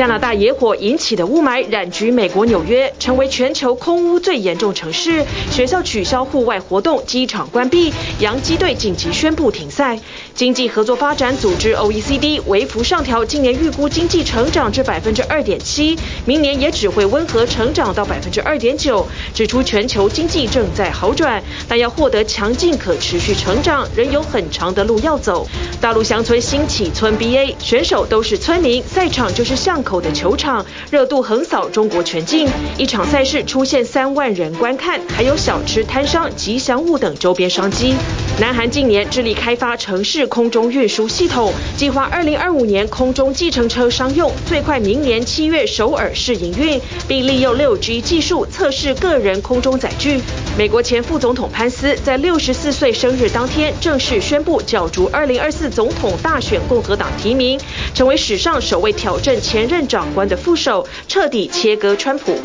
加拿大野火引起的雾霾染局美国纽约，成为全球空污最严重城市。学校取消户外活动，机场关闭，洋基队紧急宣布停赛。经济合作发展组织 OECD 微幅上调今年预估经济成长至百分之二点七，明年也只会温和成长到百分之二点九，指出全球经济正在好转，但要获得强劲可持续成长，仍有很长的路要走。大陆乡村兴起村 BA 选手都是村民，赛场就是巷口的球场，热度横扫中国全境。一场赛事出现三万人观看，还有小吃摊商、吉祥物等周边商机。南韩近年致力开发城市空中运输系统，计划二零二五年空中计程车商用，最快明年七月首尔试营运，并利用六 G 技术测试个人空中载具。美国前副总统潘斯在六十四岁生日当天正式宣布角逐二零二四总统大选，共和党提名，成为史上首位挑战前任长官的副手，彻底切割川普。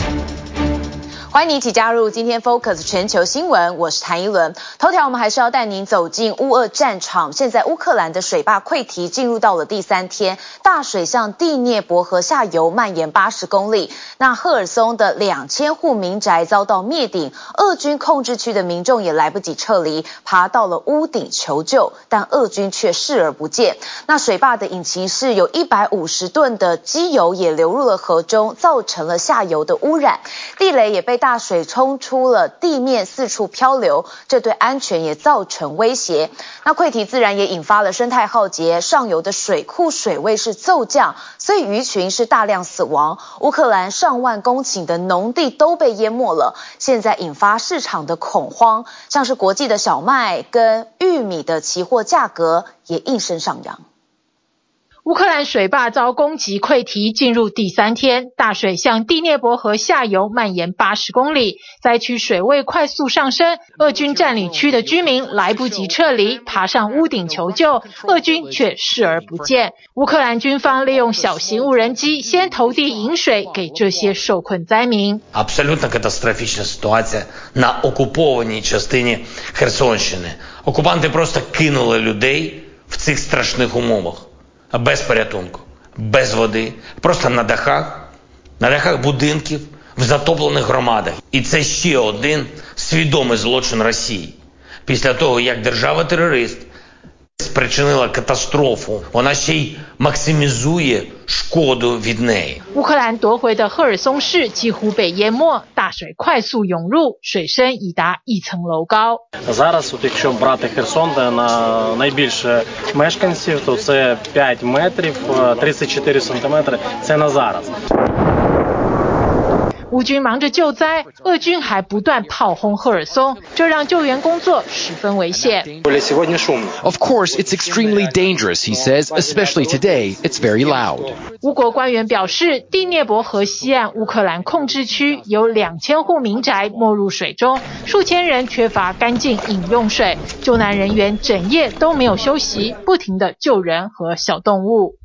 欢迎你一起加入今天 Focus 全球新闻，我是谭一伦。头条我们还是要带您走进乌俄战场。现在乌克兰的水坝溃堤进入到了第三天，大水向第聂伯河下游蔓延八十公里。那赫尔松的两千户民宅遭到灭顶，俄军控制区的民众也来不及撤离，爬到了屋顶求救，但俄军却视而不见。那水坝的引擎室有一百五十吨的机油也流入了河中，造成了下游的污染，地雷也被。大水冲出了地面，四处漂流，这对安全也造成威胁。那溃堤自然也引发了生态浩劫，上游的水库水位是骤降，所以鱼群是大量死亡。乌克兰上万公顷的农地都被淹没了，现在引发市场的恐慌，像是国际的小麦跟玉米的期货价格也应声上扬。乌克兰水坝遭攻击溃堤，进入第三天，大水向第聂伯河下游蔓延八十公里，灾区水位快速上升，俄军占领区的居民来不及撤离，爬上屋顶求救，俄军却视而不见。乌克兰军方利用小型无人机先投递饮水给这些受困灾民。без порятунку, без води, просто на дахах, на дахах будинків, в затоплених громадах. І це ще один свідомий злочин Росії після того, як держава-терорист 乌克兰夺回的赫尔松市几乎被淹没，大水快速涌入，水深已达一层楼高。乌军忙着救灾，俄军还不断炮轰赫尔松，这让救援工作十分危险。Of course, it's extremely dangerous, he says, especially today. It's very loud. 乌国官员表示，第聂伯河西岸乌克兰控制区有两千户民宅没入水中，数千人缺乏干净饮用水，救难人员整夜都没有休息，不停地救人和小动物。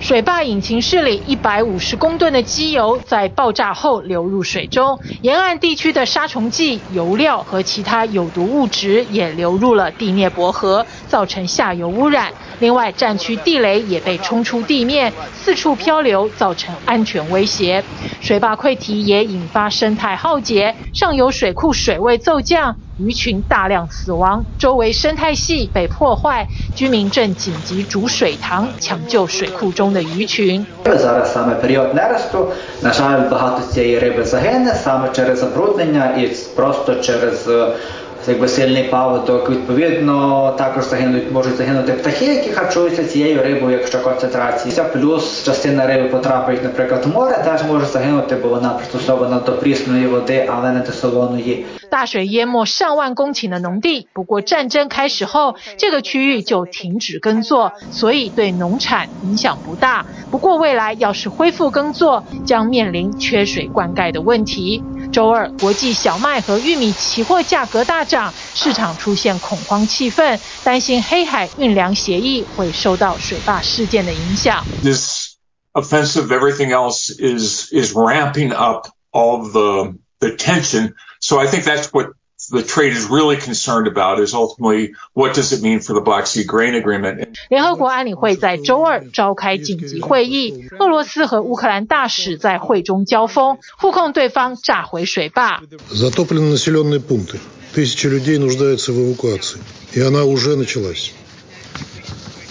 水坝引擎室里一百五十公吨的机油在爆炸后流入水中，沿岸地区的杀虫剂、油料和其他有毒物质也流入了第聂伯河，造成下游污染。另外，战区地雷也被冲出地面，四处漂流，造成安全威胁。水坝溃堤也引发生态浩劫，上游水库水位骤降，鱼群大量死亡，周围生态系被破坏，居民正紧急煮水塘抢救水库中的鱼群。大水淹没上万公顷的农地，不过战争开始后，这个区域就停止耕作，所以对农产影响不大。不过未来要是恢复耕作，将面临缺水灌溉的问题。周二，国际小麦和玉米期货价格大涨，市场出现恐慌气氛，担心黑海运粮协议会受到水坝事件的影响。This offensive, everything else is is ramping up all the the tension. So I think that's what the trade is really concerned about is ultimately what does it mean for the Black Sea Grain Agreement. 联合国安理会在周二召开紧急会议，俄罗斯和乌克兰大使在会中交锋，互控对方炸毁水坝。Затоплены населенные пункты. Тысячи людей нуждаются в эвакуации, и она уже началась.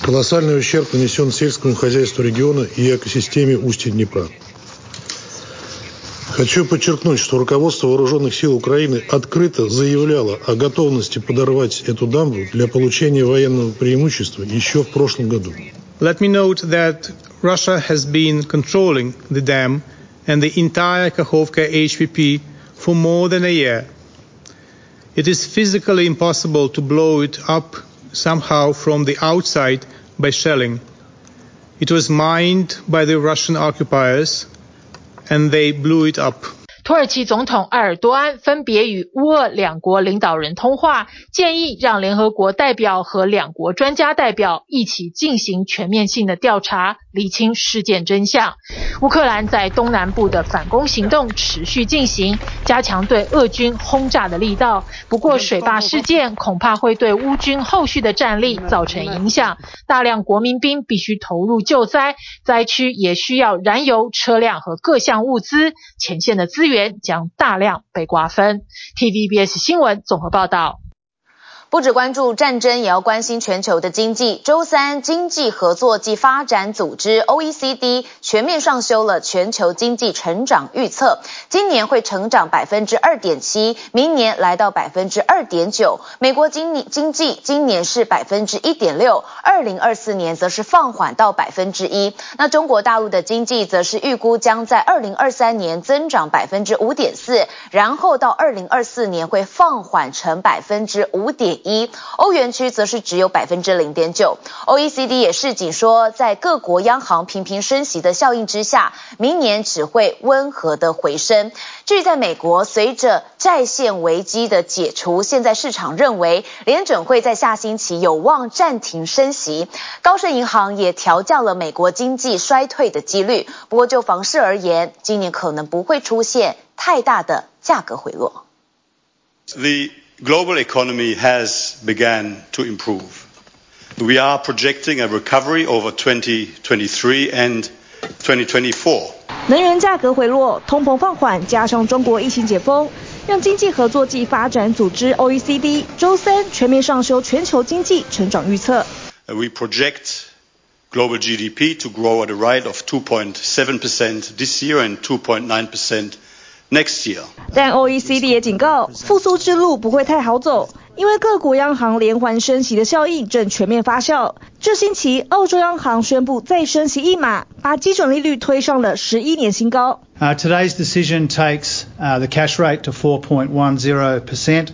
Колоссальный ущерб нанесен сельскому хозяйству региона и экосистеме устья Днепра. Хочу подчеркнуть, что руководство вооруженных сил Украины открыто заявляло о готовности подорвать эту дамбу для получения военного преимущества еще в прошлом году. Let me note that Russia has been controlling the dam and the entire Kakhovka HVP for more than a year. It is physically impossible to blow it up somehow from the outside by shelling. It was mined by the Russian occupiers and they blew it up. 土耳其总统埃尔多安分别与乌俄两国领导人通话，建议让联合国代表和两国专家代表一起进行全面性的调查，厘清事件真相。乌克兰在东南部的反攻行动持续进行，加强对俄军轰炸的力道。不过，水坝事件恐怕会对乌军后续的战力造成影响，大量国民兵必须投入救灾，灾区也需要燃油、车辆和各项物资，前线的资源。将大量被瓜分。TVBS 新闻综合报道。不只关注战争，也要关心全球的经济。周三，经济合作暨发展组织 （OECD） 全面上修了全球经济成长预测，今年会成长百分之二点七，明年来到百分之二点九。美国经经济今年是百分之一点六，二零二四年则是放缓到百分之一。那中国大陆的经济则是预估将在二零二三年增长百分之五点四，然后到二零二四年会放缓成百分之五点。一，欧元区则是只有百分之零点九。OECD 也示警说，在各国央行频频升息的效应之下，明年只会温和的回升。至于在美国，随着债线危机的解除，现在市场认为联准会在下星期有望暂停升息。高盛银行也调降了美国经济衰退的几率。不过就房市而言，今年可能不会出现太大的价格回落。The global economy has begun to improve. We are projecting a recovery over 2023 and 2024. 能源价格回落，通膨放缓，加上中国疫情解封，让经济合作暨发展组织 OECD 周三全面上修全球经济成长预测。We project global GDP to grow at a rate of 2.7% this year and 2.9% Next year. 但 OECD 也警告，复苏之路不会太好走，因为各国央行连环升息的效应正全面发酵。这星期，澳洲央行宣布再升息一码，把基准利率推上了十一年新高。Uh, today's decision takes uh, the cash rate to 4.10%.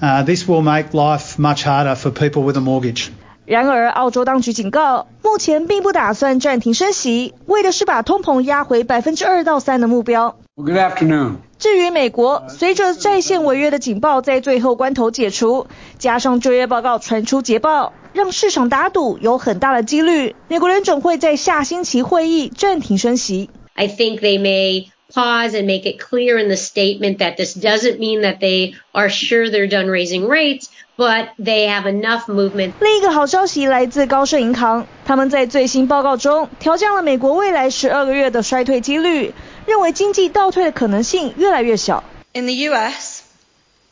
Uh, this will make life much harder for people with a mortgage. 然而，澳洲当局警告，目前并不打算暂停升息，为的是把通膨压回百分之二到三的目标。Good afternoon. 至于美国，随着在线违约的警报在最后关头解除，加上就业报告传出捷报，让市场打赌有很大的几率，美国联总会在下星期会议暂停升息。I think they may pause and make it clear in the statement that this doesn't mean that they are sure they're done raising rates, but they have enough movement. 另一个好消息来自高盛银行，他们在最新报告中调降了美国未来十二个月的衰退几率。认为经济倒退的可能性越来越小。In the U.S.,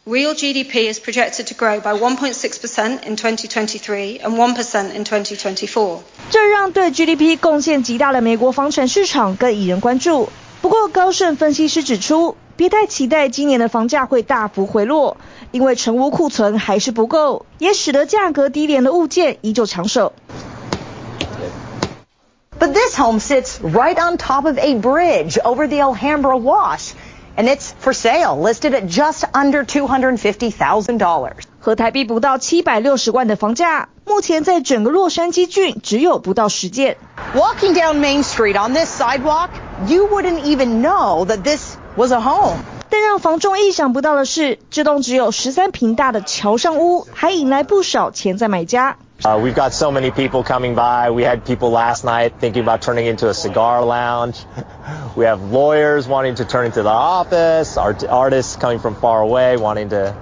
real GDP is projected to grow by 1.6% in 2023 and 1% in 2024. 这让对 GDP 贡献极大的美国房产市场更引人关注。不过，高盛分析师指出，别太期待今年的房价会大幅回落，因为成屋库存还是不够，也使得价格低廉的物件依旧抢手。But this home sits right on top of a bridge over the Alhambra Wash, and it's for sale, listed at just under $250,000. 和台币不到七百六十万的房价，目前在整个洛杉矶郡只有不到十件。Walking down Main Street on this sidewalk, you wouldn't even know that this was a home. 但让房仲意想不到的是，这栋只有十三坪大的桥上屋，还引来不少潜在买家。 Uh, we've got so many people coming by. We had people last night thinking about turning into a cigar lounge. We have lawyers wanting to turn into the office, art artists coming from far away wanting to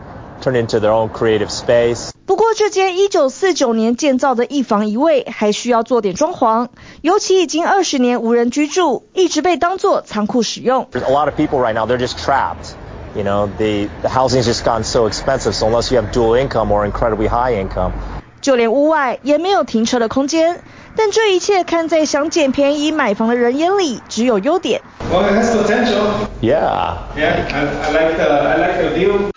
turn into their own creative space. 不过，这间1949年建造的一房一卫还需要做点装潢，尤其已经二十年无人居住，一直被当作仓库使用。There's a lot of people right now, they're just trapped. You know, the, the housing's just gotten so expensive, so unless you have dual income or incredibly high income. 就连屋外也没有停车的空间，但这一切看在想捡便宜买房的人眼里，只有优点。Well, it has potential. Yeah. Yeah, I, I like the I like the view.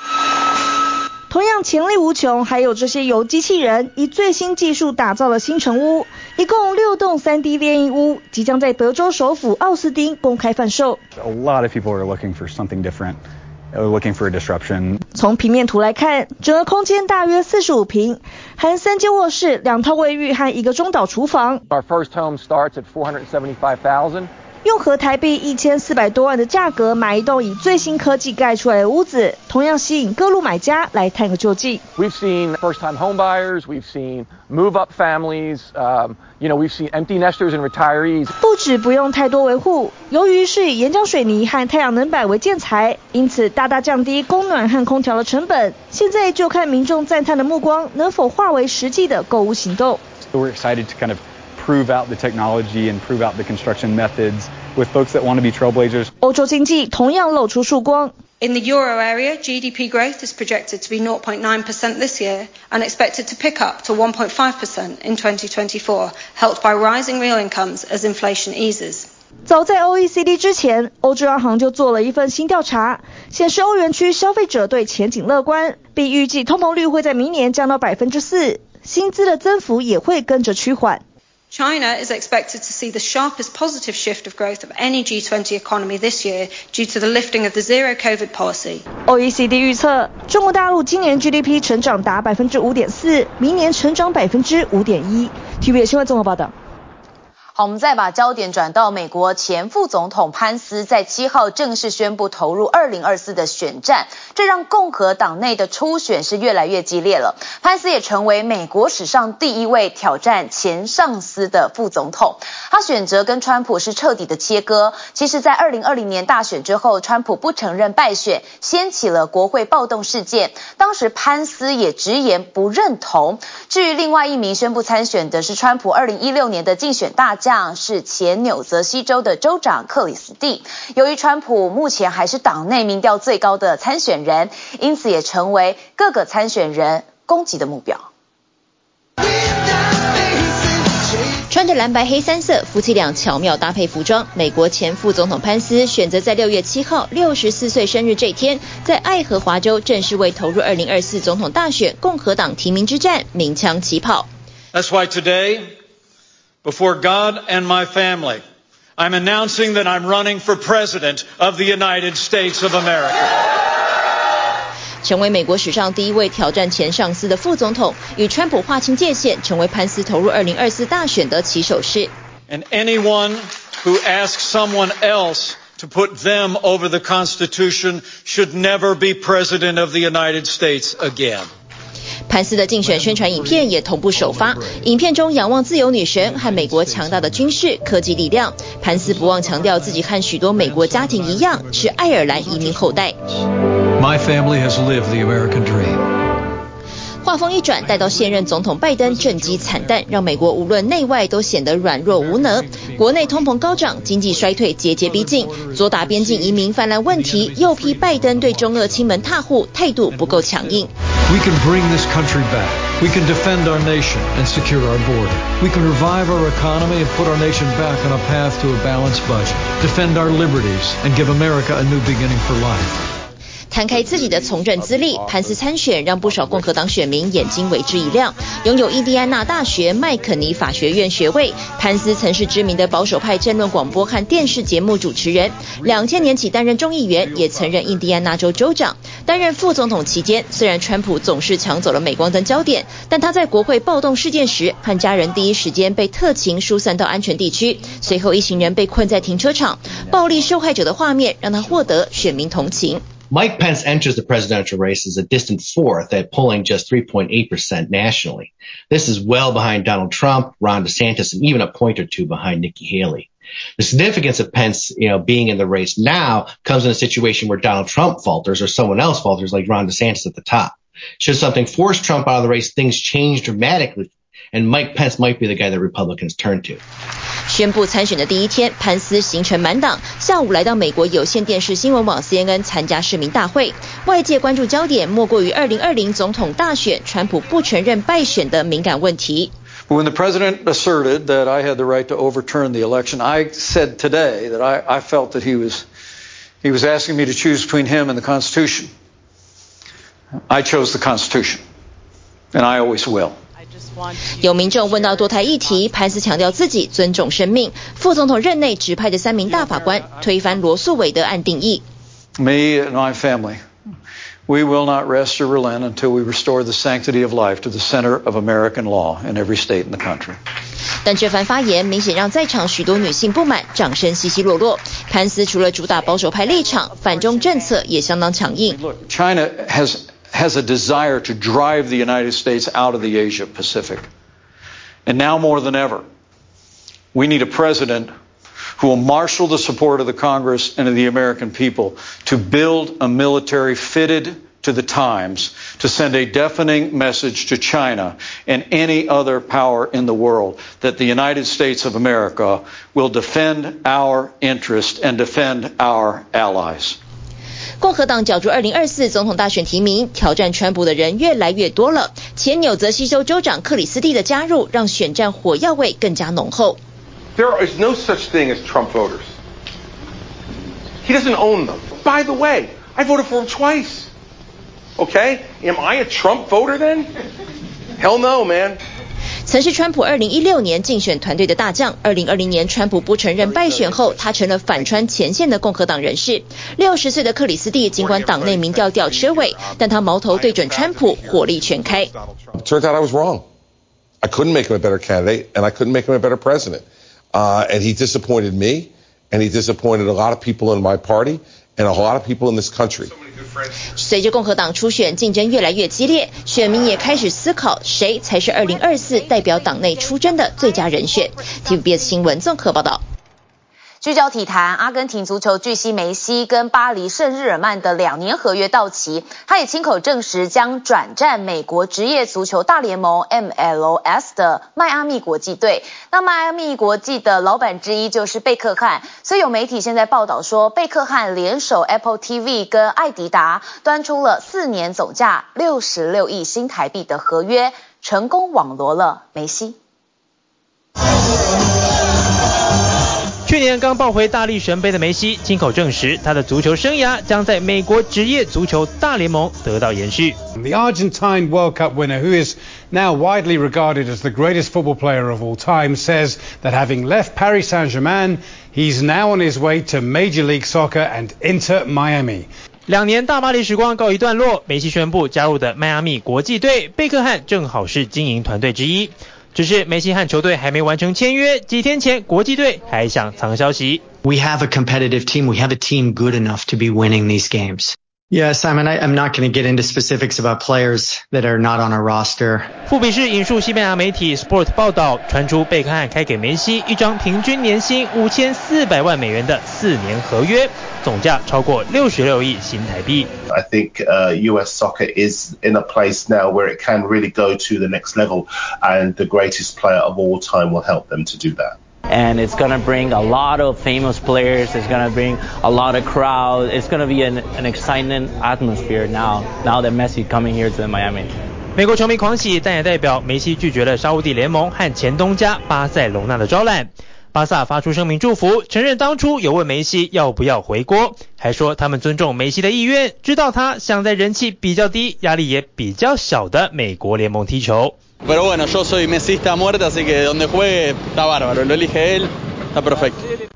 同样潜力无穷，还有这些由机器人以最新技术打造的新城屋，一共六栋 3D 列印屋，即将在德州首府奥斯汀公开贩售。A lot of people are looking for something different. Looking for a disruption. 从平面图来看，整个空间大约四十五平，含三间卧室、两套卫浴和一个中岛厨房。Our first home starts at four hundred seventy-five thousand. 用合台币一千四百多万的价格买一栋以最新科技盖出来的屋子，同样吸引各路买家来探个究竟。We've seen first-time homebuyers, we've seen move-up families, um, you know, we've seen empty nesters and retirees. 不止不用太多维护，由于是以岩浆水泥和太阳能板为建材，因此大大降低供暖和空调的成本。现在就看民众赞叹的目光能否化为实际的购物行动。We're excited to kind of prove out the technology and prove out the construction methods with folks that want to be trailblazers. 欧洲经济同样露出曙光。 In the euro area, GDP growth is projected to be 0.9% this year and expected to pick up to 1.5% in 2024, helped by rising real incomes as inflation eases. 早在 OECD 之前，欧洲央行就做了一份新调查，显示欧元区消费者对前景乐观，并预计通膨率会在明年降到百分之四，薪资的增幅也会跟着趋缓。 China is expected to see the sharpest positive shift of growth of any G20 economy this year due to the lifting of the zero COVID policy. OECD 预测，中国大陆今年 GDP 成长达百分之五点四，明年成长百分之五点一。TVB 新闻综合报道。 好，我们再把焦点转到美国前副总统潘斯在七号正式宣布投入二零二四的选战，这让共和党内的初选是越来越激烈了。潘斯也成为美国史上第一位挑战前上司的副总统。他选择跟川普是彻底的切割。其实，在二零二零年大选之后，川普不承认败选，掀起了国会暴动事件。当时潘斯也直言不认同。至于另外一名宣布参选的是川普二零一六年的竞选大将是前纽泽西州的州长克里斯蒂。由于川普目前还是党内民调最高的参选人，因此也成为各个参选人攻击的目标。穿着蓝白黑三色，夫妻俩巧妙搭配服装。美国前副总统潘斯选择在六月七号六十四岁生日这天，在爱荷华州正式为投入二零二四总统大选共和党提名之战鸣枪起跑。That's why today. Before God and my family, I'm announcing that I'm running for president of the United States of America. 成为美国史上第一位挑战前上司的副总统，与川普划清界限，成为潘斯投入2024大选的起手式。And anyone who asks someone else to put them over the Constitution should never be president of the United States again. 潘斯的竞选宣传影片也同步首发，影片中仰望自由女神和美国强大的军事科技力量。潘斯不忘强调自己和许多美国家庭一样是爱尔兰移民后代。My family has lived the American dream. 话锋一转，带到现任总统拜登政绩惨淡，让美国无论内外都显得软弱无能。国内通膨高涨，经济衰退节节逼近，左打边境移民泛滥问题，又批拜登对中俄亲门踏户态度不够强硬。We can bring this country back. We can defend our nation and secure our border. We can revive our economy and put our nation back on a path to a balanced budget. Defend our liberties and give America a new beginning for life. 摊开自己的从政资历，潘斯参选让不少共和党选民眼睛为之一亮。拥有印第安纳大学麦肯尼法学院学位，潘斯曾是知名的保守派政论广播和电视节目主持人。两千年起担任众议员，也曾任印第安纳州州长。担任副总统期间，虽然川普总是抢走了镁光灯焦点，但他在国会暴动事件时，和家人第一时间被特勤疏散到安全地区。随后一行人被困在停车场，暴力受害者的画面让他获得选民同情。Mike Pence enters the presidential race as a distant fourth at polling just 3.8% nationally. This is well behind Donald Trump, Ron DeSantis, and even a point or two behind Nikki Haley. The significance of Pence, you know, being in the race now comes in a situation where Donald Trump falters or someone else falters like Ron DeSantis at the top. Should something force Trump out of the race, things change dramatically and Mike Pence might be the guy that Republicans turn to. 宣布参选的第一天，潘斯行程满档，下午来到美国有线电视新闻网 CNN 参加市民大会。外界关注焦点莫过于2020总统大选，川普不承认败选的敏感问题。When the president asserted that I had the right to overturn the election, I said today that I, I felt that he was he was asking me to choose between him and the Constitution. I chose the Constitution, and I always will. 有民众问到堕胎议题，潘斯强调自己尊重生命。副总统任内指派的三名大法官推翻罗诉韦德案定义。Me and my family, we will not rest or relent until we restore the sanctity of life to the center of American law in every state in the country. 但这番发言明显让在场许多女性不满，掌声稀稀落落。潘斯除了主打保守派立场，反中政策也相当强硬。China has has a desire to drive the United States out of the Asia Pacific. And now more than ever, we need a president who will marshal the support of the Congress and of the American people to build a military fitted to the times to send a deafening message to China and any other power in the world that the United States of America will defend our interest and defend our allies. 共和党角逐二零二四总统大选提名，挑战川普的人越来越多了。前纽泽西州州长克里斯蒂的加入，让选战火药味更加浓厚。There is no such thing as Trump voters. He doesn't own them. By the way, I voted for him twice. Okay? Am I a Trump voter then? Hell no, man. 曾是川普二零一六年竞选团队的大将，二零二零年川普不承认败选后，他成了反川前线的共和党人士。六十岁的克里斯蒂尽管党内民调吊车尾，但他矛头对准川普，火力全开。Turns out I was wrong. I couldn't make him a better candidate, and I couldn't make him a better president. Uh, and he disappointed me, and he disappointed a lot of people in my party, and a lot of people in this country. 随着共和党初选竞争越来越激烈，选民也开始思考谁才是二零二四代表党内出征的最佳人选。TVBS 新闻综合报道。聚焦体坛，阿根廷足球巨星梅西跟巴黎圣日耳曼的两年合约到期，他也亲口证实将转战美国职业足球大联盟 MLS 的迈阿密国际队。那迈阿密国际的老板之一就是贝克汉，所以有媒体现在报道说，贝克汉联手 Apple TV 跟爱迪达，端出了四年总价六十六亿新台币的合约，成功网罗了梅西。去年刚抱回大力神杯的梅西，亲口证实他的足球生涯将在美国职业足球大联盟得到延续。The Argentine World Cup winner, who is now widely regarded as the greatest football player of all time, says that having left Paris Saint-Germain, he's now on his way to Major League Soccer and Inter Miami. 两年大巴黎时光告一段落，梅西宣布加入的迈阿密国际队，贝克汉正好是经营团队之一。 只是梅西和球队还没完成签约，几天前国际队还想藏消息。We have a competitive team. We have a team good enough to be winning these games. Yeah, Simon, I, I'm not going to get into specifics about players that are not on our roster. 富比士引述西班牙媒体 Sport 报道，传出贝克汉开给梅西一张平均年薪五千四百万美元的四年合约，总价超过六十六亿新台币。I think uh, U.S. soccer is in a place now where it can really go to the next level, and the greatest player of all time will help them to do that. And it's gonna bring a lot of famous players. It's gonna bring a lot of crowd. It's gonna be an, an exciting atmosphere now. Now that Messi coming here to Miami. 美国球迷狂喜，但也代表梅西拒绝了沙乌地联盟和前东家巴塞隆纳的招揽。巴萨发出声明祝福，承认当初有问梅西要不要回国，还说他们尊重梅西的意愿，知道他想在人气比较低、压力也比较小的美国联盟踢球。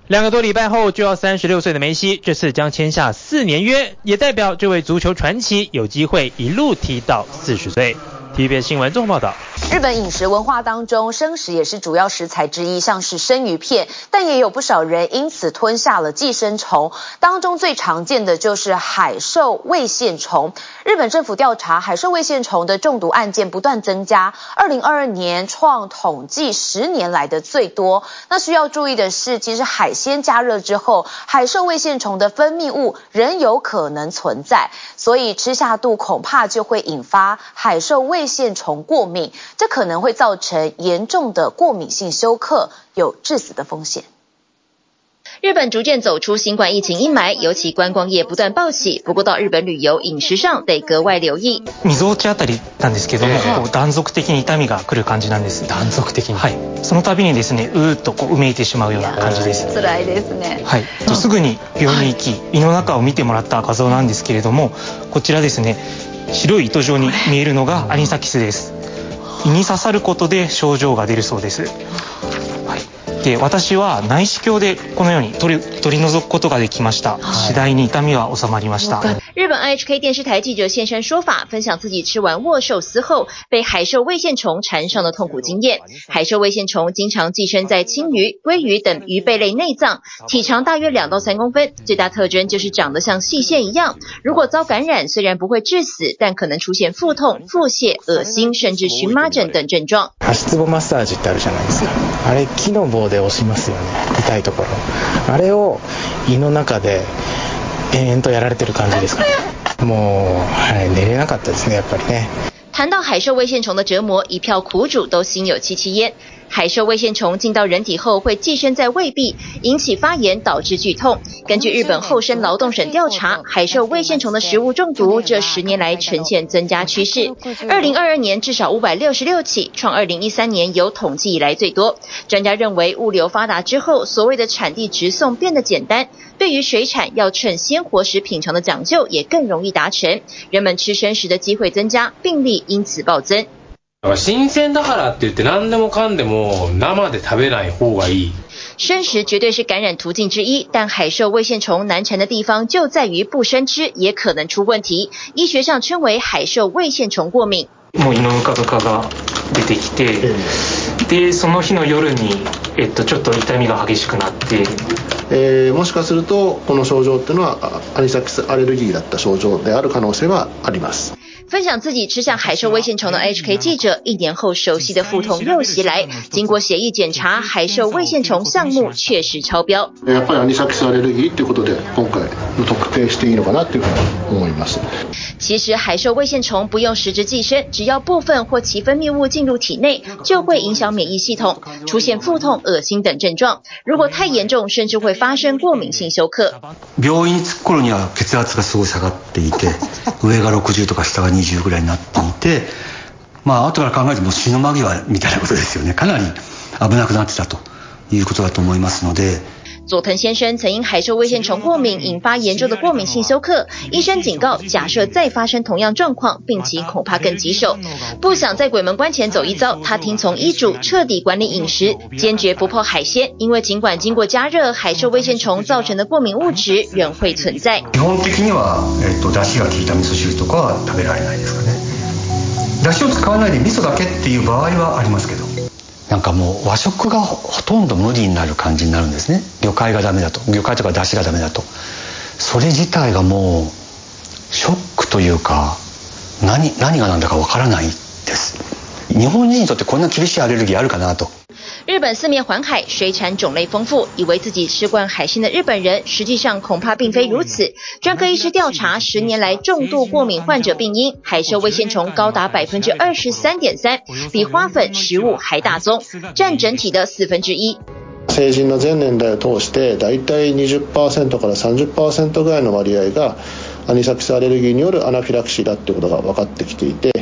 两个多礼拜后就要三十六岁的梅西，这次将签下四年约，也代表这位足球传奇有机会一路踢到四十岁。TVBS 新闻综合报道。日本饮食文化当中，生食也是主要食材之一，像是生鱼片，但也有不少人因此吞下了寄生虫。当中最常见的就是海兽胃线虫。日本政府调查海兽胃线虫的中毒案件不断增加，二零二二年创统计十年来的最多。那需要注意的是，其实海鲜加热之后，海兽胃线虫的分泌物仍有可能存在，所以吃下肚恐怕就会引发海兽胃线虫过敏。这可能会造成严重的过敏性休克，有致死的风险。日本逐渐走出新冠疫情阴霾，尤其观光业不断报喜。不过到日本旅游，饮食上得格外留意。沟落あたりなんですけども、こう断続的に痛みが来る感じなんです。断続的に。はい。その度にですね、うーっとこううめいてしまうような感じです。辛いですね。はい。すぐに病院に行き、胃の中を见てもらった画像なんですけれども、こちらですね、 白い糸状に见えるのがアニサキスです。胃に刺さることで症状が出るそうです。はい。で、私は内视镜でこのように取り取り除くことができました。次第に痛みは収まりました。日本 IHK 电视台记者现身说法，分享自己吃完握寿司后被海兽胃线虫缠上的痛苦经验。海兽胃线虫经常寄生在青鱼、鲑鱼等鱼贝类内脏，体长大约两到三公分，最大特征就是长得像细线一样。如果遭感染，虽然不会致死，但可能出现腹痛、腹泻、恶心，甚至荨麻疹等症状。足つぼマッサージってあるじゃないですか。あれ木の棒で で押しますよね。痛いところ。あれを胃の中で延々とやられてる感じですかね。もう、はい、寝れなかったですね、やっぱりね。谈到海兽胃线虫的折磨，一票苦主都心有戚戚焉。海兽胃线虫进到人体后，会寄生在胃壁，引起发炎，导致剧痛。根据日本厚生劳动省调查，海兽胃线虫的食物中毒这十年来呈现增加趋势。二零二二年至少五百六十六起，创二零一三年有统计以来最多。专家认为，物流发达之后，所谓的产地直送变得简单，对于水产要趁鲜活时品尝的讲究也更容易达成，人们吃生食的机会增加，病例因此暴增。新鲜だからって言って何でもかんでも生で食べない方がいい。生食绝对是感染途径之一，但海兽胃线虫难缠的地方就在于不生吃也可能出问题，医学上称为海兽胃线虫过敏。もう胃のぬかとかが出てきて、でその日の夜にえっとちょっと痛みが激しくなって。えー、もしかするとこの症状っていうのはアニサキスアレルギーだった症状である可能性はあります。 分享自己吃下海兽胃线虫的 HK 记者，一年后熟悉的腹痛又袭来。经过血液检查，海兽胃线虫项目确实超标。特定していいのかなというふうに思います。其实海兽胃线虫不用实质寄生，只要部分或其分泌物进入体内，就会影响免疫系统，出现腹痛、恶心等症状。如果太严重，甚至会发生过敏性休克。病院に着く顷には血压がすごい下がっていて、上が60とか下が20ぐらいになっていて、まあ后から考えても死ぬ间际みたいなことですよね。かなり危なくなってたということだと思いますので。佐藤先生曾因海兽胃线虫过敏引发严重的过敏性休克，医生警告，假设再发生同样状况，病情恐怕更棘手。不想在鬼门关前走一遭，他听从医嘱，彻底管理饮食，坚决不碰海鲜，因为尽管经过加热，海兽胃线虫造成的过敏物质仍会存在。基本的には、えっと、出汁が効いた味噌汁とかは食べられないですかね。出汁を使わないで味噌だけっていう场合はありますけど。 なんかもう和食がほとんど無理になる感じになるんですね。魚介がダメだと。魚介とか出汁がダメだと。それ自体がもうショックというか何何が何だかわからないです。日本人にとってこんな厳しいアレルギーあるかなと。日本四面环海，水产种类丰富，以为自己吃惯海鲜的日本人，实际上恐怕并非如此。专科医师调查，十年来重度过敏患者病因海兽胃线虫高达百分之二十三点三，比花粉、食物还大宗，占整体的四分之一。成人の全年代を通して、だいたい20%から30%ぐらいの割合がアニサキスアレルギーによるアナフィラキシーだってことが分かってきていて。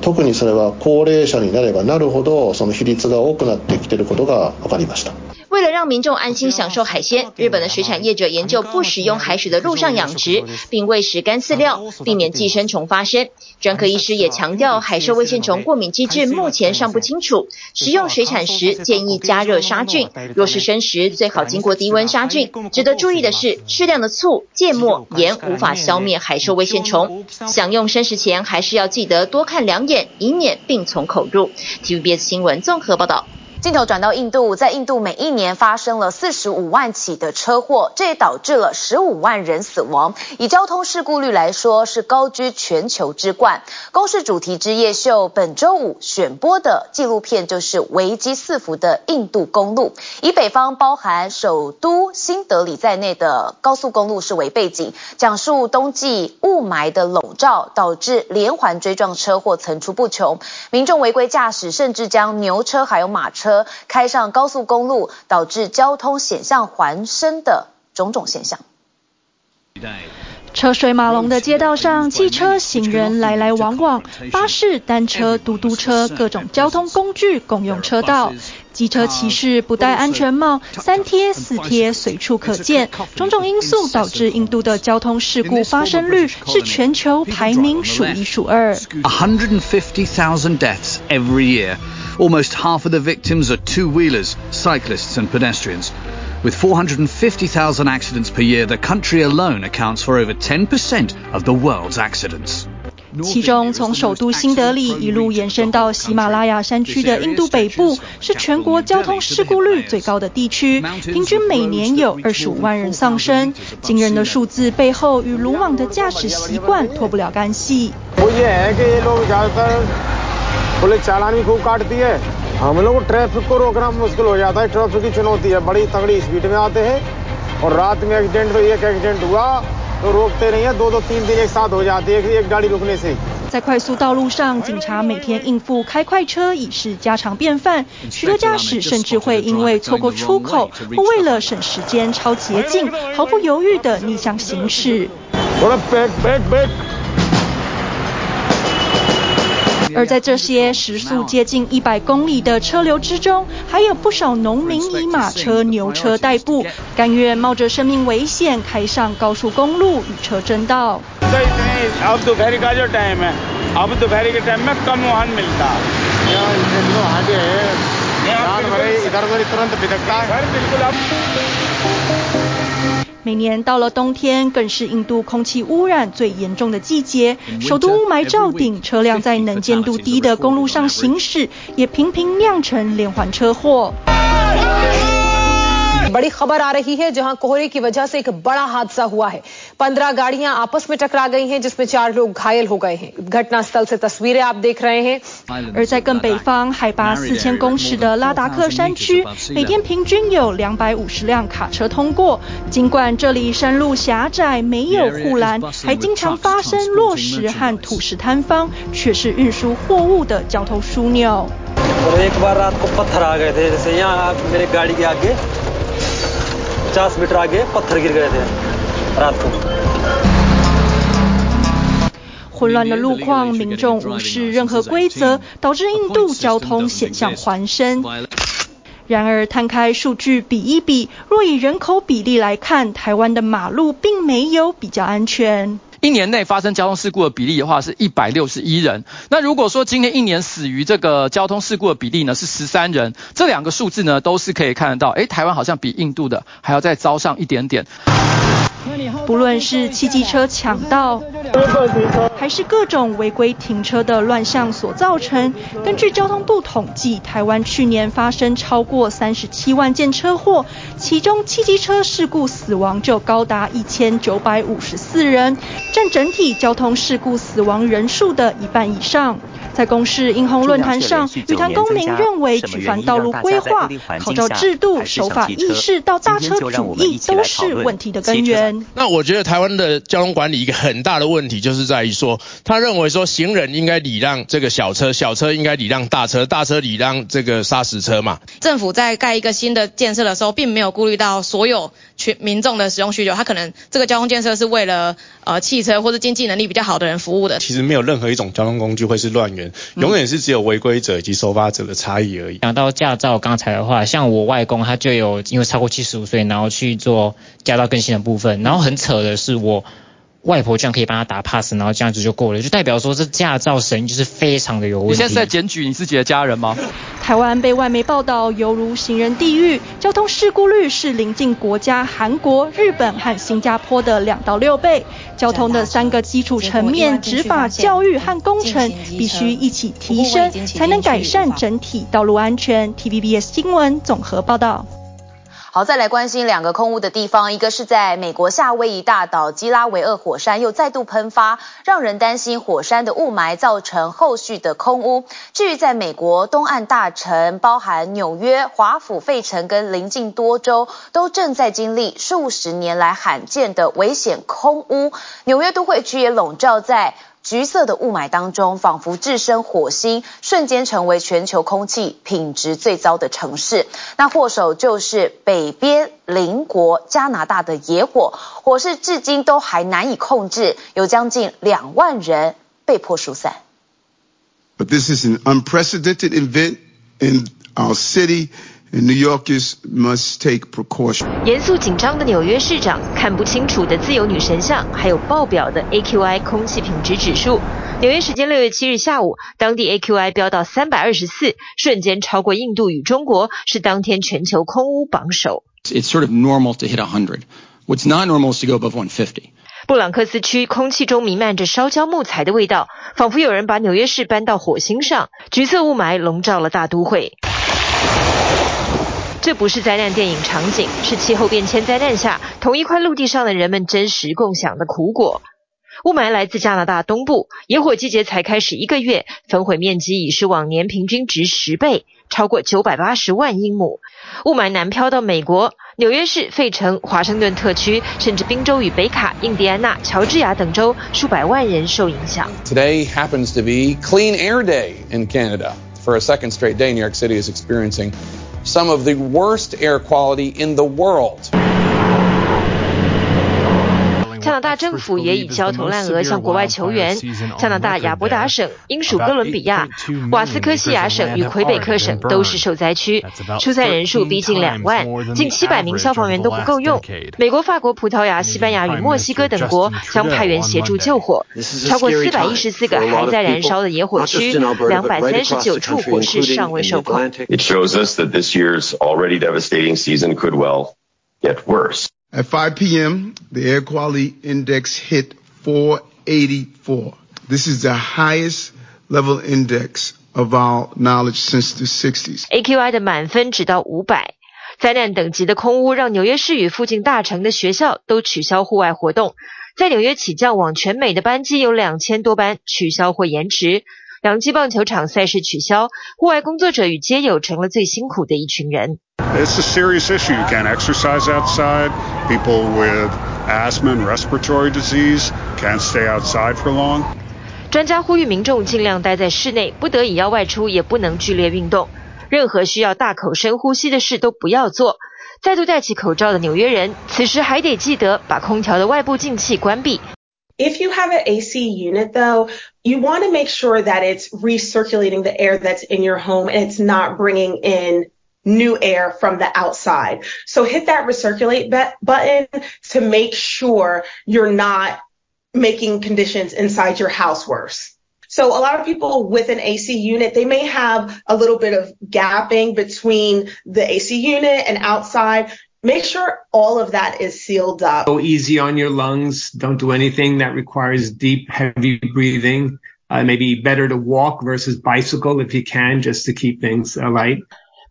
特にそれは高齢者になればなるほどその比率が多くなってきてることが分かりました。为了让民众安心享受海鲜，日本的水产业者研究不使用海水的陆上养殖，并喂食干饲料，避免寄生虫发生。专科医师也强调，海兽胃线虫过敏机制目前尚不清楚，食用水产时建议加热杀菌，若是生食最好经过低温杀菌。值得注意的是，适量的醋、芥末、盐无法消灭海兽胃线虫，享用生食前还是要记得多看两眼，以免病从口入。TVBS 新闻综合报道。镜头转到印度，在印度每一年发生了四十五万起的车祸，这也导致了十五万人死亡。以交通事故率来说，是高居全球之冠。公视主题之夜秀本周五选播的纪录片就是危机四伏的印度公路，以北方包含首都新德里在内的高速公路是为背景，讲述冬季雾霾的笼罩，导致连环追撞车祸层出不穷，民众违规驾驶，甚至将牛车还有马车。开上高速公路，导致交通险象环生的种种现象。车水马龙的街道上，汽车、行人来来往往，巴士、单车、嘟嘟车，各种交通工具共用车道。机车骑士不戴安全帽，三贴四贴随处可见。种种因素导致印度的交通事故发生率是全球排名数一数二。150,000 deaths every year. Almost half of the victims are two-wheelers, cyclists and pedestrians. With 450,000 accidents per year, the country alone accounts for over 10% of the world's accidents. 其中，从首都新德里一路延伸到喜马拉雅山区的印度北部，是全国交通事故率最高的地区，平均每年有二十五万人丧生。惊人的数字背后，与鲁莽的驾驶习惯脱不了干系。在快速道路上，警察每天应付开快车已是家常便饭，许多驾驶甚至会因为错过出口或为了省时间超捷径，毫不犹豫地逆向行驶。而在这些时速接近一百公里的车流之中，还有不少农民以马车、牛车代步，甘愿冒着生命危险开上高速公路与车争道。每年到了冬天，更是印度空气污染最严重的季节。首都雾霾罩顶，车辆在能见度低的公路上行驶，也频频酿成连环车祸。而在更北方，海拔四千公尺的拉达克山区，每天平均有两百五十辆卡车通过。尽管这里山路狭窄，没有护栏，还经常发生落石和土石坍方，却是运输货物的交通枢纽。混乱的路况，民众无视任何规则，导致印度交通险象环生。然而，摊开数据比一比，若以人口比例来看，台湾的马路并没有比较安全。一年内发生交通事故的比例的话是一百六十一人。那如果说今年一年死于这个交通事故的比例呢是十三人，这两个数字呢都是可以看得到，诶，台湾好像比印度的还要再糟上一点点。不论是汽机车抢道，还是各种违规停车的乱象所造成。根据交通部统计，台湾去年发生超过三十七万件车祸，其中汽机车事故死亡就高达一千九百五十四人，占整体交通事故死亡人数的一半以上。在公视英红论坛上，羽坛公民认为，举凡道路规划、考照制度、守法意识到大车主义，都是问题的根源。那我觉得台湾的交通管理一个很大的问题，就是在于说，他认为说行人应该礼让这个小车，小车应该礼让大车，大车礼让这个砂石车嘛。政府在盖一个新的建设的时候，并没有顾虑到所有群民众的使用需求，它可能这个交通建设是为了呃汽车或者经济能力比较好的人服务的。其实没有任何一种交通工具会是乱源，永远是只有违规者以及收发者的差异而已。讲到驾照，刚才的话，像我外公他就有因为超过七十五岁，然后去做驾照更新的部分，然后很扯的是我。外婆这样可以帮他打 pass，然后这样子就过了，就代表说这驾照神就是非常的有问题。你现在在检举你自己的家人吗？台湾被外媒报道犹如行人地狱，交通事故率是邻近国家韩国、日本和新加坡的两到六倍。交通的三个基础层面，执法、教育和工程必须一起提升，才能改善整体道路安全。TVBS 新闻综合报道。好，再来关心两个空屋的地方，一个是在美国夏威夷大岛基拉维厄火山又再度喷发，让人担心火山的雾霾造成后续的空屋。至于在美国东岸大城，包含纽约、华府、费城跟邻近多州，都正在经历数十年来罕见的危险空屋。纽约都会区也笼罩在橘色的雾霾当中，仿佛置身火星，瞬间成为全球空气品质最糟的城市。那祸首就是北边邻国加拿大的野火，火势至今都还难以控制，有将近两万人被迫疏散。But this is an unprecedented event in our city. New Yorkers must take precaution. 严肃紧张的纽约市长，看不清楚的自由女神像，还有爆表的 AQI 空气品质指数。纽约时间六月七日下午，当地 AQI 飙到三百二十四，瞬间超过印度与中国，是当天全球空污榜首。It's sort of normal to hit a hundred. What's not normal is to go above one fifty. 布朗克斯区空气中弥漫着烧焦木材的味道，仿佛有人把纽约市搬到火星上。橘色雾霾笼罩了大都会。这不是灾难电影场景，是气候变迁灾难下同一块陆地上的人们真实共享的苦果。雾霾来自加拿大东部，野火季节才开始一个月，焚毁面积已是往年平均值十倍，超过九百八十万英亩。雾霾南飘到美国，纽约市、费城、华盛顿特区，甚至宾州与北卡、印第安纳、乔治亚等州，数百万人受影响。Today happens to be Clean Air Day in Canada. For a second straight day, New York City is experiencing some of the worst air quality in the world. 加拿大政府也以焦头烂额向国外求援。加拿大亚伯达省、英属哥伦比亚、瓦斯科西亚省与魁北克省都是受灾区，疏散人数逼近两万，近七百名消防员都不够用。美国、法国、葡萄牙、西班牙与墨西哥等国将派员协助救火。超过四百一十四个还在燃烧的野火区，两百三十九处火势尚未受控。It shows us that this year's already devastating season could well get worse. At 5 p.m., the air quality index hit 484. This is the highest level index of our knowledge since the 60s. AQI 的满分只到五百，灾难等级的空污让纽约市与附近大城的学校都取消户外活动。在纽约起降往全美的班机有两千多班取消或延迟，洋基棒球场赛事取消，户外工作者与街友成了最辛苦的一群人。It's a serious issue. You can't exercise outside. People with asthma and respiratory disease can't stay outside for long. 专家呼吁民众尽量待在室内，不得已要外出也不能剧烈运动。任何需要大口深呼吸的事都不要做。再度戴起口罩的纽约人，此时还得记得把空调的外部进气关闭。If you have an AC unit, though, you want to make sure that it's recirculating the air that's in your home and it's not bringing in new air from the outside. So hit that recirculate button to make sure you're not making conditions inside your house worse. So a lot of people with an AC unit, they may have a little bit of gapping between the AC unit and outside. Make sure all of that is sealed up. Go easy on your lungs. Don't do anything that requires deep, heavy breathing. Uh, maybe better to walk versus bicycle if you can, just to keep things uh, light.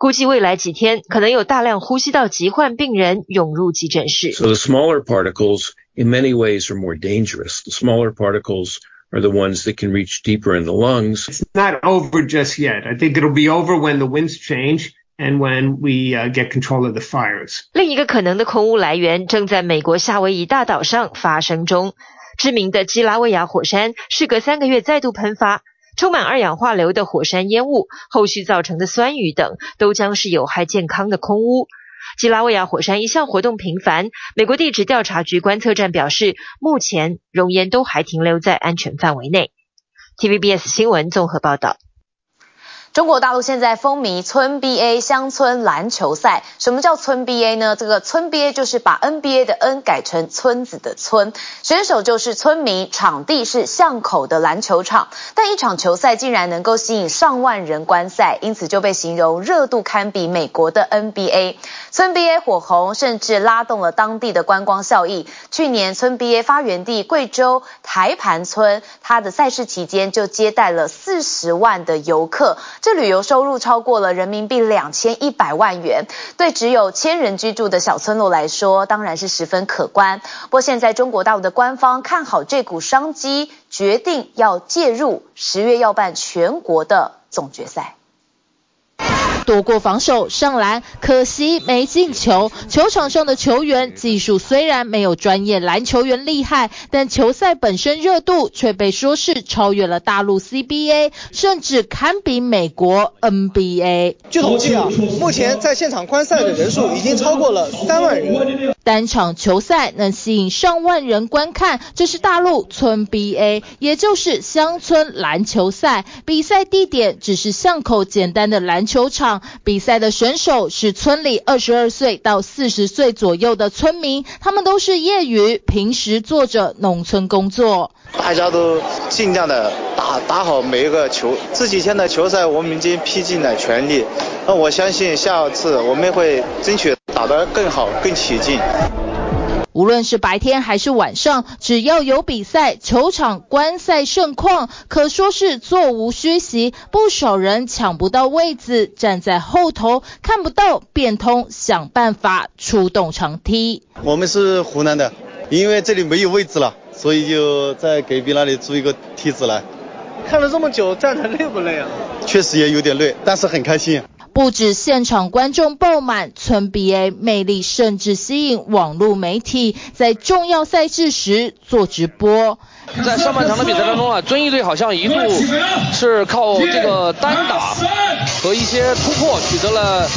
估计未来几天可能有大量呼吸道疾患病人涌入急诊室。So the smaller particles, in many ways, are more dangerous. The smaller particles are the ones that can reach deeper in the lungs. It's not over just yet. I think it'll be over when the winds change and when we uh, get control of the fires. 另一个可能的空污来源正在美国夏威夷大岛上发生中。知名的基拉维亚火山事隔三个月再度喷发。 充满二氧化硫的火山烟雾，后续造成的酸雨等，都将是有害健康的空污。基拉维亚火山一项活动频繁。美国地质调查局观测站表示，目前熔岩都还停留在安全范围内。TVBS 新闻综合报道。中国大陆现在风靡村 BA 乡村篮球赛。什么叫村 BA 呢？这个村 BA 就是把 NBA 的 N 改成村子的村，选手就是村民，场地是巷口的篮球场。但一场球赛竟然能够吸引上万人观赛，因此就被形容热度堪比美国的 NBA。村 BA 火红，甚至拉动了当地的观光效益。去年村 BA 发源地贵州台盘村，它的赛事期间就接待了四十万的游客。这旅游收入超过了人民币两千一百万元，对只有千人居住的小村落来说，当然是十分可观。不过现在中国大陆的官方看好这股商机，决定要介入，十月要办全国的总决赛。躲过防守上篮，可惜没进球。球场上的球员技术虽然没有专业篮球员厉害，但球赛本身热度却被说是超越了大陆 CBA，甚至堪比美国 NBA。据统计啊，目前在现场观赛的人数已经超过了三万人。单场球赛能吸引上万人观看，这是大陆村 BA，也就是乡村篮球赛。比赛地点只是巷口简单的篮球场。比赛的选手是村里二十二岁到四十岁左右的村民，他们都是业余，平时做着农村工作。大家都尽量的打打好每一个球，这几天的球赛我们已经拼尽了全力。那我相信下次我们会争取打得更好、更起劲。无论是白天还是晚上，只要有比赛，球场观赛盛况，可说是座无虚席。不少人抢不到位子，站在后头看不到，变通想办法出动长梯。我们是湖南的，因为这里没有位置了，所以就在隔壁那里租一个梯子来。看了这么久，站着累不累啊？确实也有点累，但是很开心。不止现场观众爆满，村 BA 魅力甚至吸引网络媒体在重要赛事时做直播。在上半场的比赛当中啊，遵义队好像一度是靠这个单打和一些突破取得了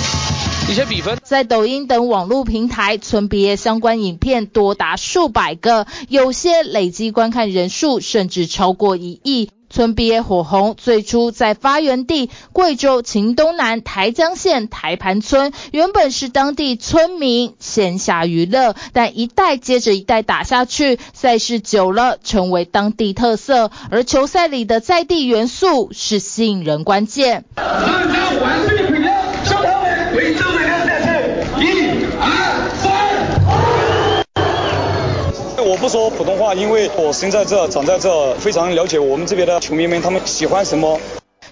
一些比分。在抖音等网络平台，村 BA 相关影片多达数百个，有些累计观看人数甚至超过一亿。村 BA 火红，最初在发源地贵州黔东南台江县台盘村，原本是当地村民闲暇娱乐，但一代接着一代打下去，赛事久了成为当地特色，而球赛里的在地元素是吸引人关键。我不说普通话，因为我生在这，长在这，非常了解我们这边的球迷们，他们喜欢什么。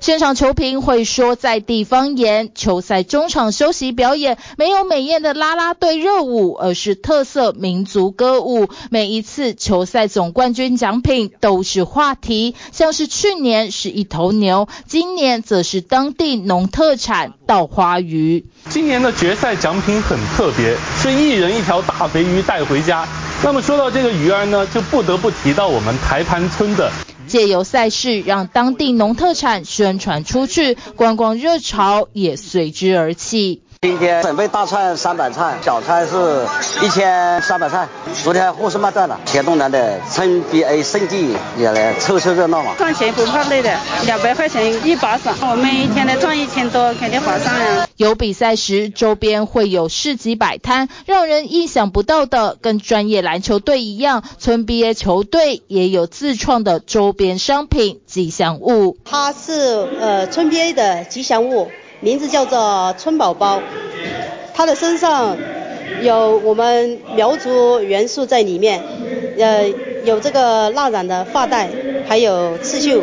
现场球评会说在地方言，球赛中场休息表演没有美艳的啦啦队热舞，而是特色民族歌舞。每一次球赛总冠军奖品都是话题，像是去年是一头牛，今年则是当地农特产稻花鱼。今年的决赛奖品很特别，是一人一条大肥鱼带回家。那么说到这个鱼儿呢，就不得不提到我们台盘村的。借由赛事让当地农特产宣传出去，观光热潮也随之而起。今天准备大菜三百菜，小菜是一千三百菜。昨天货是卖断了，黔东南的村 BA 圣地也来凑凑热闹嘛。赚钱不怕累的，两百块钱一把伞，我们一天能赚一千多，肯定划算呀。有比赛时，周边会有市集摆摊，让人意想不到的，跟专业篮球队一样，村 BA 球队也有自创的周边商品吉祥物。它是呃村 BA 的吉祥物。名字叫做春宝宝，他的身上有我们苗族元素在里面，呃，有这个蜡染的发带，还有刺绣。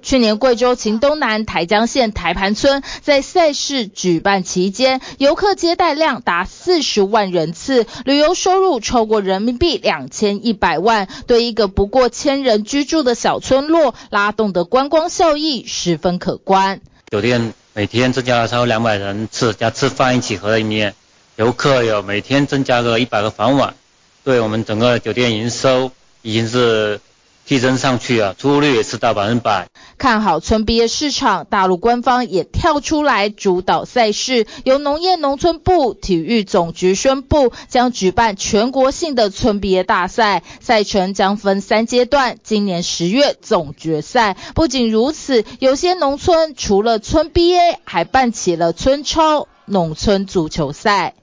去年贵州黔东南台江县台盘村在赛事举办期间，游客接待量达四十万人次，旅游收入超过人民币两千一百万，对一个不过千人居住的小村落拉动的观光效益十分可观。酒店。每天增加了超过两百人次，加吃饭一起合在里面，游客有每天增加个一百个房晚，对我们整个酒店营收已经是提升上去啊，出户率也是到百分百。看好村毕业市场，大陆官方也跳出来主导赛事，由农业农村部体育总局宣布将举办全国性的村毕业大赛，赛程将分三阶段，今年十月总决赛。不仅如此，有些农村除了村 BA，还办起了村超农村足球赛。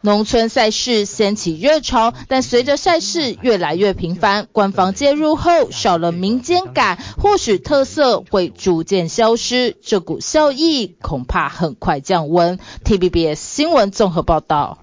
农村赛事掀起热潮，但随着赛事越来越频繁，官方介入后少了民间感，或许特色会逐渐消失，这股效益恐怕很快降温。T B B S 新闻综合报道。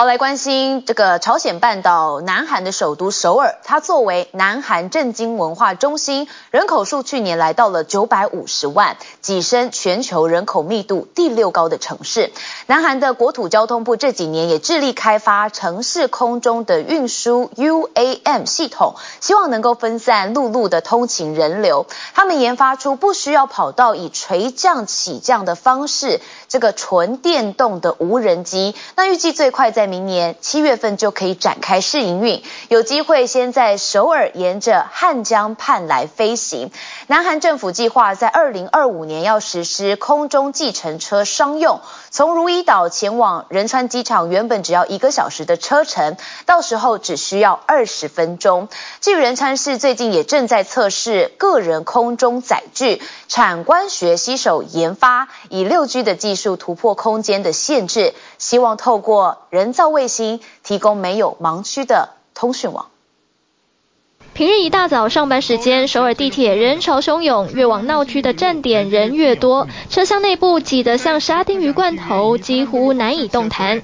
好，来关心这个朝鲜半岛南韩的首都首尔，它作为南韩政经文化中心，人口数去年来到了九百五十万，跻身全球人口密度第六高的城市。南韩的国土交通部这几年也致力开发城市空中的运输 UAM 系统，希望能够分散陆路的通勤人流。他们研发出不需要跑道，以垂降起降的方式，这个纯电动的无人机。那预计最快在明年七月份就可以展开试营运，有机会先在首尔沿着汉江畔来飞行。南韩政府计划在二零二五年要实施空中计程车商用，从如意岛前往仁川机场，原本只要一个小时的车程，到时候只需要二十分钟。至于仁川市最近也正在测试个人空中载具，产官学携手研发，以六 G 的技术突破空间的限制，希望透过人造卫星提供没有盲区的通讯网。平日一大早上班时间，首尔地铁人潮汹涌，越往闹区的站点人越多，车厢内部挤得像沙丁鱼罐头，几乎难以动弹。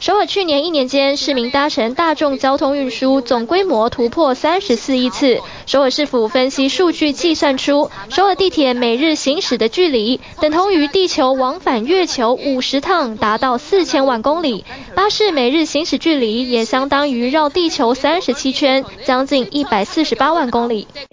首尔去年一年间，市民搭乘大众交通运输总规模突破三十四亿次。首尔市府分析数据计算出，首尔地铁每日行驶的距离等同于地球往返月球五十趟，达到四千万公里。巴士每日行驶距离也相当于绕地球三十七圈，将近一百四十八万公里。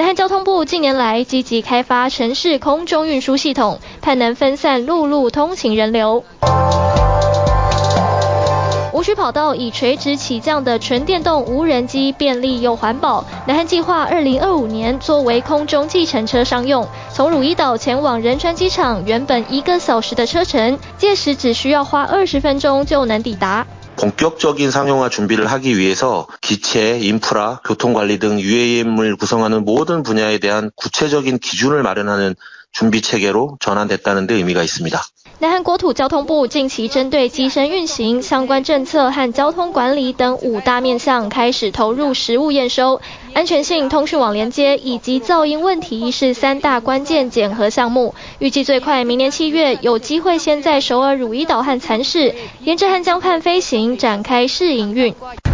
南韩交通部近年来积极开发城市空中运输系统，盼能分散陆路通勤人流。无需跑道，以垂直起降的纯电动无人机，便利又环保。南韩计划二零二五年作为空中计程车商用，从汝矣岛前往仁川机场，原本一个小时的车程，届时只需要花二十分钟就能抵达。 본격적인 상용화 준비를 하기 위해서 기체 인프라 교통관리 등 UAM 을 구성하는 모든 분야에 대한 구체적인 기준을 마련하는 준비 체계로 전환됐다는 데 의미가 있습니다。 南韩国土交通部近期针对机身运行相关政策和交通管理等五大面向开始投入实物验收，安全性、通讯网连接以及噪音问题是三大关键检核项目。预计最快明年七月有机会先在首尔汝矣岛和蚕室沿着汉江畔飞行展开试营运。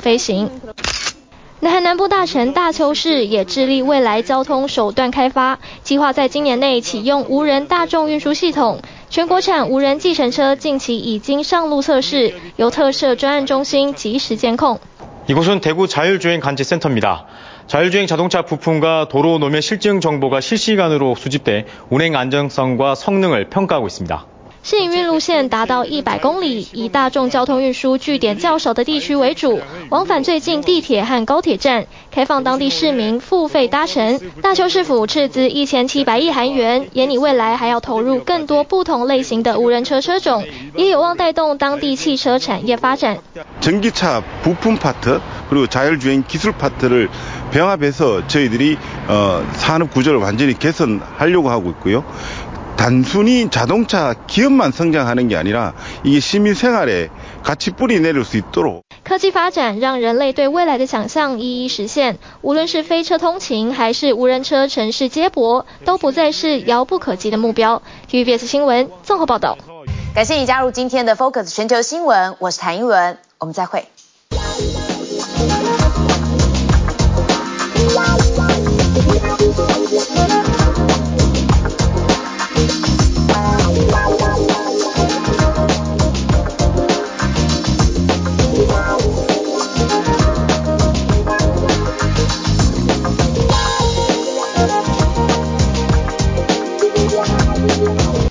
飞行。南韩南部大城大邱市也致力未来交通手段开发，计划在今年内启用无人大众运输系统。全国产无人计程车近期已经上路测试，由特设专案中心即时监控。이곳은대구자율주행감지센터입니다。 자율주행자동차부품과도로노면실증정보가실시간으로수집돼운행안정성과성능을평가하고 있습니다。 试营运路线达到一百公里，以大众交通运输据点较少的地区为主，往返最近地铁和高铁站，开放当地市民付费搭乘。大邱市府斥资一千七百亿韩元，也拟未来还要投入更多不同类型的无人车车种，也有望带动当地汽车产业发展。전기차부품파트그리고자율주행기술파트를병합해서저희들이어산업구조를완전히개선하려고하고있고요 단순히자동차 기업만 성장하는 게 아니라 이게 시민생활에 같이 뿌리 내릴 수 있도록。科技发展让人类对未来的想象一一实现，无论是飞车通勤还是无人车城市接驳，都不再是遥不可及的目标。TVBS 新闻综合报道。感谢你加入今天的 Focus 全球新闻，我是谭英伦，我们再会。